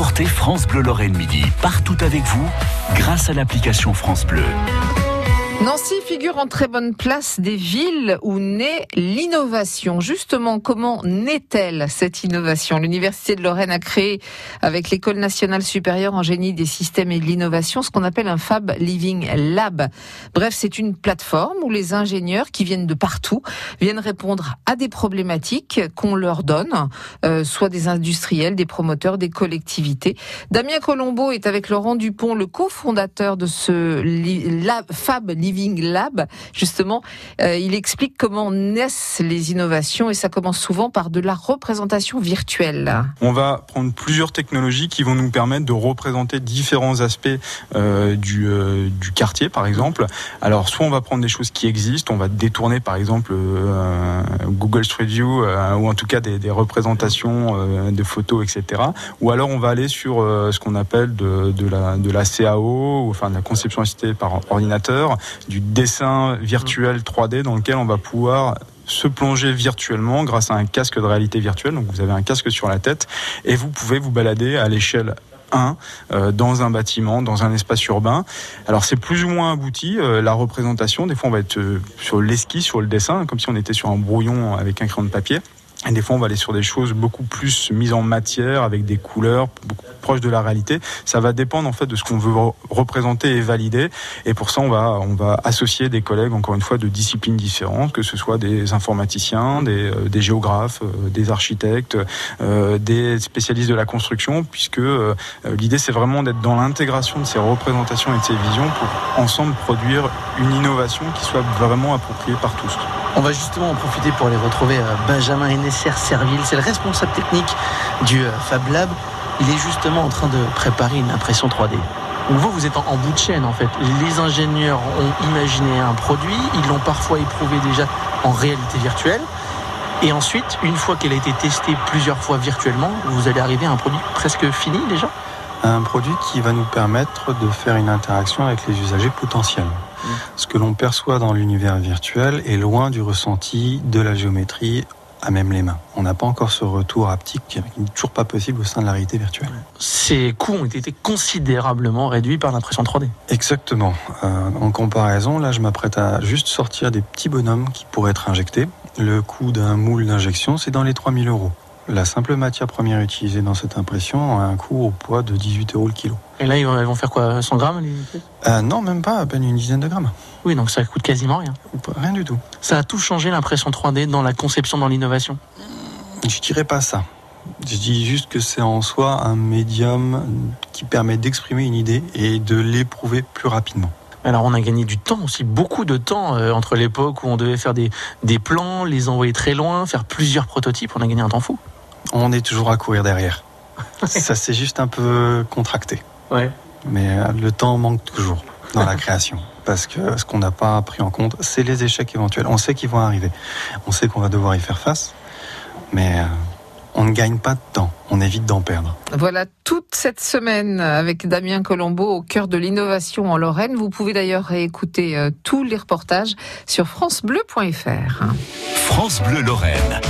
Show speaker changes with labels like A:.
A: Reportez France Bleu Lorraine Midi partout avec vous grâce à l'application France Bleu.
B: Nancy figure en très bonne place des villes où naît l'innovation. Justement, comment naît-elle cette innovation? L'Université de Lorraine a créé, avec l'École nationale supérieure en génie des systèmes et de l'innovation, ce qu'on appelle un Fab Living Lab. Bref, c'est une plateforme où les ingénieurs qui viennent de partout viennent répondre à des problématiques qu'on leur donne, euh, soit des industriels, des promoteurs, des collectivités. Damien Colombo est avec Laurent Dupont, le cofondateur de ce Fab Living Living Lab. Justement, euh, il explique comment naissent les innovations et ça commence souvent par de la représentation virtuelle.
C: On va prendre plusieurs technologies qui vont nous permettre de représenter différents aspects euh, du, euh, du, quartier, par exemple. Alors, soit on va prendre des choses qui existent, on va détourner, par exemple, Google Street View ou en tout cas des, représentations de photos, etc. Ou alors on va aller sur ce qu'on appelle de, de, la, de la CAO, ou, enfin de la conception assistée par ordinateur, du dessin virtuel 3D dans lequel on va pouvoir se plonger virtuellement grâce à un casque de réalité virtuelle. Donc vous avez un casque sur la tête et vous pouvez vous balader à l'échelle 1 euh, dans un bâtiment, dans un espace urbain. Alors c'est plus ou moins abouti euh, la représentation. Des fois on va être euh, sur l'esquisse, sur le dessin, comme si on était sur un brouillon avec un crayon de papier. Et des fois, on va aller sur des choses beaucoup plus mises en matière, avec des couleurs proches de la réalité. Ça va dépendre en fait de ce qu'on veut représenter et valider. Et pour ça, on va on va associer des collègues, encore une fois, de disciplines différentes, que ce soit des informaticiens, des, euh, géographes, euh, des architectes, euh, des spécialistes de la construction, puisque l'idée c'est vraiment d'être dans l'intégration de ces représentations et de ces visions pour ensemble produire une innovation qui soit vraiment appropriée par tous.
D: On va justement en profiter pour aller retrouver Benjamin Nesser Serville, c'est le responsable technique du euh, Fab Lab. Il est justement en train de préparer une impression 3D. Donc vous, vous êtes en, bout de chaîne en fait. Les ingénieurs ont imaginé un produit, ils l'ont parfois éprouvé déjà en réalité virtuelle. Et ensuite, une fois qu'elle a été testée plusieurs fois virtuellement, vous allez arriver à un produit presque fini déjà
E: Un produit qui va nous permettre de faire une interaction avec les usagers potentiels. Mmh. Ce que l'on perçoit dans l'univers virtuel est loin du ressenti de la géométrie à même les mains. On n'a pas encore ce retour haptique qui n'est toujours pas possible au sein de la réalité virtuelle.
D: Ces coûts ont été considérablement réduits par l'impression 3D.
E: Exactement. Euh, en comparaison, là, je m'apprête à juste sortir des petits bonhommes qui pourraient être injectés. Le coût d'un moule d'injection, c'est dans les 3000 euros. La simple matière première utilisée dans cette impression a un coût au poids de 18 euros le kilo.
D: Et là, ils vont faire quoi 100 grammes
E: euh, Non, même pas, à peine une dizaine de grammes.
D: Oui, donc ça coûte quasiment rien.
E: Rien du tout.
D: Ça a tout changé l'impression 3D dans la conception, dans l'innovation?
E: Je dirais pas ça. Je dis juste que c'est en soi un médium qui permet d'exprimer une idée et de l'éprouver plus rapidement.
D: Alors on a gagné du temps aussi, beaucoup de temps euh, entre l'époque où on devait faire des, des plans, les envoyer très loin, faire plusieurs prototypes, on a gagné un temps fou.
E: On est toujours à courir derrière. ça s'est juste un peu contracté. Ouais. Mais euh, le temps manque toujours dans la création. Parce que ce qu'on n'a pas pris en compte, c'est les échecs éventuels. On sait qu'ils vont arriver. On sait qu'on va devoir y faire face. Mais euh, on ne gagne pas de temps, on évite d'en perdre.
B: Voilà toute cette semaine avec Damien Colombo au cœur de l'innovation en Lorraine. Vous pouvez d'ailleurs réécouter euh, tous les reportages sur francebleu.fr.
A: France Bleu Lorraine.